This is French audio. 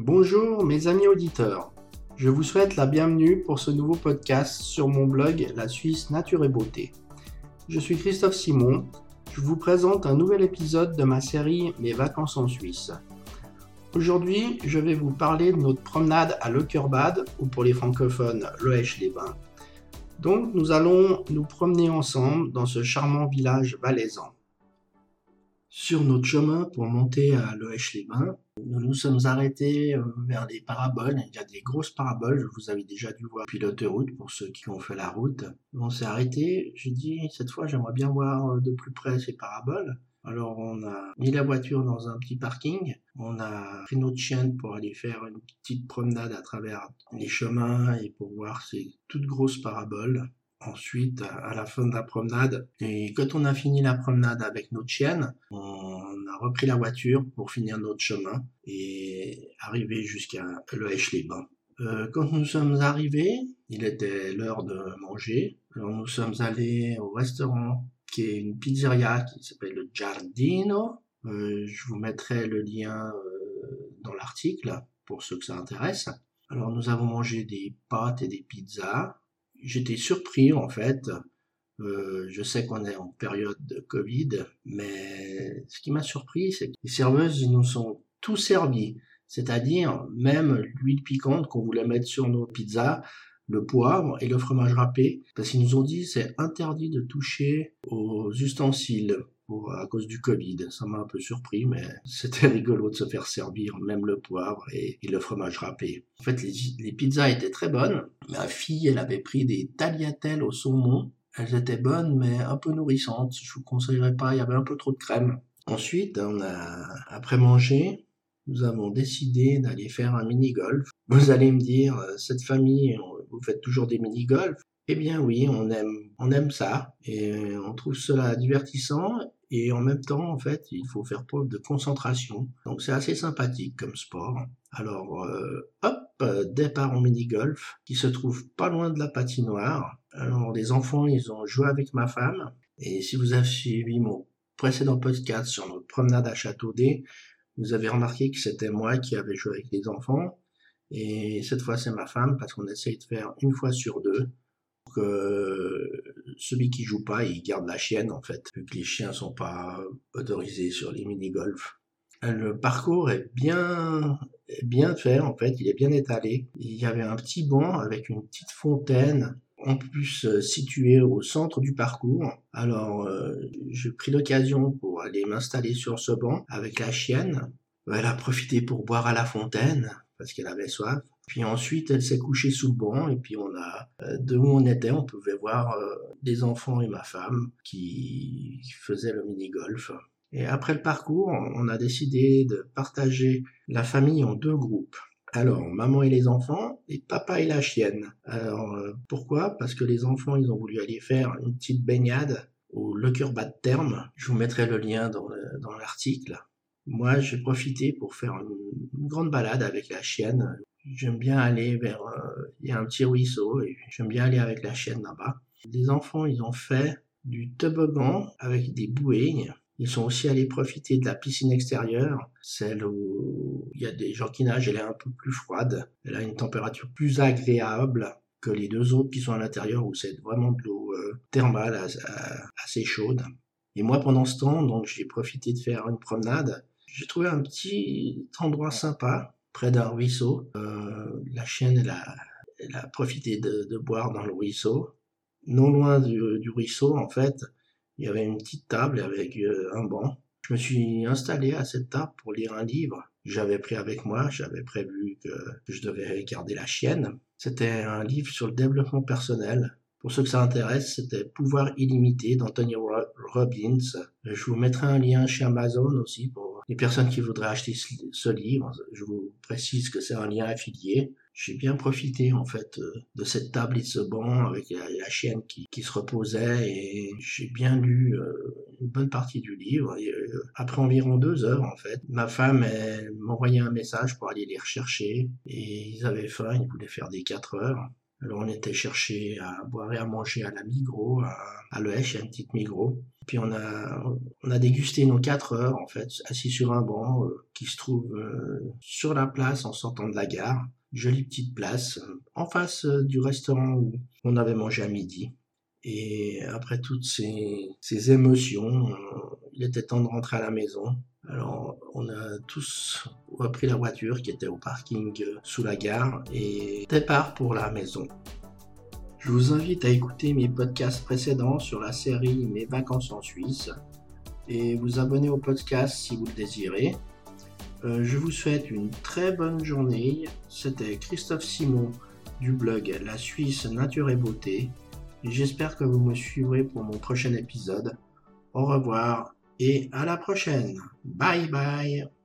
Bonjour mes amis auditeurs, je vous souhaite la bienvenue pour ce nouveau podcast sur mon blog La Suisse Nature et Beauté. Je suis Christophe Simon, je vous présente un nouvel épisode de ma série Mes vacances en Suisse. Aujourd'hui, je vais vous parler de notre promenade à Leckerbad, ou pour les francophones, Loèche-les-Bains. Donc, nous allons nous promener ensemble dans ce charmant village valaisan. Sur notre chemin pour monter à Loèche-les-Bains, nous nous sommes arrêtés euh, vers des paraboles. Il y a des grosses paraboles, vous avez déjà dû voir depuis l'autoroute pour ceux qui ont fait la route. On s'est arrêté, j'ai dit cette fois j'aimerais bien voir euh, de plus près ces paraboles. Alors on a mis la voiture dans un petit parking, on a pris notre chienne pour aller faire une petite promenade à travers les chemins et pour voir ces toutes grosses paraboles. Ensuite, à la fin de la promenade, et quand on a fini la promenade avec notre chienne, on a repris la voiture pour finir notre chemin et arriver jusqu'à Le les bains euh, quand nous sommes arrivés, il était l'heure de manger. Alors nous sommes allés au restaurant qui est une pizzeria qui s'appelle le Giardino. Euh, je vous mettrai le lien euh, dans l'article pour ceux que ça intéresse. Alors nous avons mangé des pâtes et des pizzas j'étais surpris en fait. Euh, je sais qu'on est en période de Covid, mais ce qui m'a surpris, c'est que les serveuses nous sont tout servis. C'est-à-dire même l'huile piquante qu'on voulait mettre sur nos pizzas, le poivre et le fromage râpé, parce qu'ils nous ont dit c'est interdit de toucher aux ustensiles à cause du Covid. Ça m'a un peu surpris, mais c'était rigolo de se faire servir même le poivre et, le fromage râpé. En fait, les, pizzas étaient très bonnes. Ma fille, elle avait pris des tagliatelles au saumon. Elles étaient bonnes, mais un peu nourrissantes. Je vous conseillerais pas, il y avait un peu trop de crème. Ensuite, après manger, nous avons décidé d'aller faire un mini-golf. Vous allez me dire, cette famille, vous faites toujours des mini-golf Eh bien oui, on aime, on aime ça et on trouve cela divertissant et en même temps, en fait, il faut faire preuve de concentration. Donc c'est assez sympathique comme sport. Alors, euh, hop, départ en mini-golf, qui se trouve pas loin de la patinoire. Alors les enfants, ils ont joué avec ma femme. Et si vous avez suivi mon précédent podcast sur notre promenade à Châteaudet, vous avez remarqué que c'était moi qui avais joué avec les enfants. Et cette fois, c'est ma femme, parce qu'on essaye de faire une fois sur deux que celui qui joue pas, il garde la chienne en fait, vu que les chiens sont pas autorisés sur les mini-golf. Le parcours est bien, bien fait en fait, il est bien étalé. Il y avait un petit banc avec une petite fontaine en plus euh, située au centre du parcours. Alors euh, j'ai pris l'occasion pour aller m'installer sur ce banc avec la chienne. Elle a profité pour boire à la fontaine parce qu'elle avait soif. Puis ensuite, elle s'est couchée sous le banc et puis on a, euh, de où on était, on pouvait voir euh, des enfants et ma femme qui faisaient le mini-golf. Et après le parcours, on a décidé de partager la famille en deux groupes. Alors, maman et les enfants, et papa et la chienne. Alors, euh, pourquoi? Parce que les enfants, ils ont voulu aller faire une petite baignade au de Terme. Je vous mettrai le lien dans l'article. Moi, j'ai profité pour faire une, grande balade avec la chienne. J'aime bien aller vers... Euh, il y a un petit ruisseau et j'aime bien aller avec la chienne là-bas. Les enfants, ils ont fait du toboggan avec des bouées. Ils sont aussi allés profiter de la piscine extérieure, celle où il y a des gens qui nagent, elle est un peu plus froide. Elle a une température plus agréable que les deux autres qui sont à l'intérieur où c'est vraiment de l'eau euh, thermale assez chaude. Et moi, pendant ce temps, donc, j'ai profité de faire une promenade j'ai trouvé un petit endroit sympa, près d'un ruisseau. Euh, la chienne, elle a, elle a profité de, de, boire dans le ruisseau. Non loin du, du, ruisseau, en fait, il y avait une petite table avec euh, un banc. Je me suis installé à cette table pour lire un livre. J'avais pris avec moi, j'avais prévu que, que je devais garder la chienne. C'était un livre sur le développement personnel. Pour ceux que ça intéresse, c'était Pouvoir illimité d'Anthony Robbins. Je vous mettrai un lien chez Amazon aussi pour les personnes qui voudraient acheter ce livre, je vous précise que c'est un lien affilié. J'ai bien profité en fait euh, de cette table et de ce banc avec la, chienne qui, se reposait et j'ai bien lu euh, une bonne partie du livre. Euh, après environ deux heures en fait, ma femme m'envoyait un message pour aller les rechercher et ils avaient faim, ils voulaient faire des quatre heures. Alors on était chercher à boire et à manger à la Migros, à, à il une petite Migros. Puis on a, on a dégusté nos quatre heures, en fait, assis sur un banc euh, qui se trouve euh, sur la place en sortant de la gare. Jolie petite place, euh, en face du restaurant où on avait mangé à midi. Et après toutes ces, ces émotions, il était temps de rentrer à la maison. Alors, on a tous repris la voiture qui était au parking sous la gare et départ pour la maison. Je vous invite à écouter mes podcasts précédents sur la série Mes vacances en Suisse et vous abonner au podcast si vous le désirez. Euh, je vous souhaite une très bonne journée. C'était Christophe Simon du blog La Suisse Nature et Beauté. J'espère que vous me suivrez pour mon prochain épisode. Au revoir et à la prochaine. Bye bye.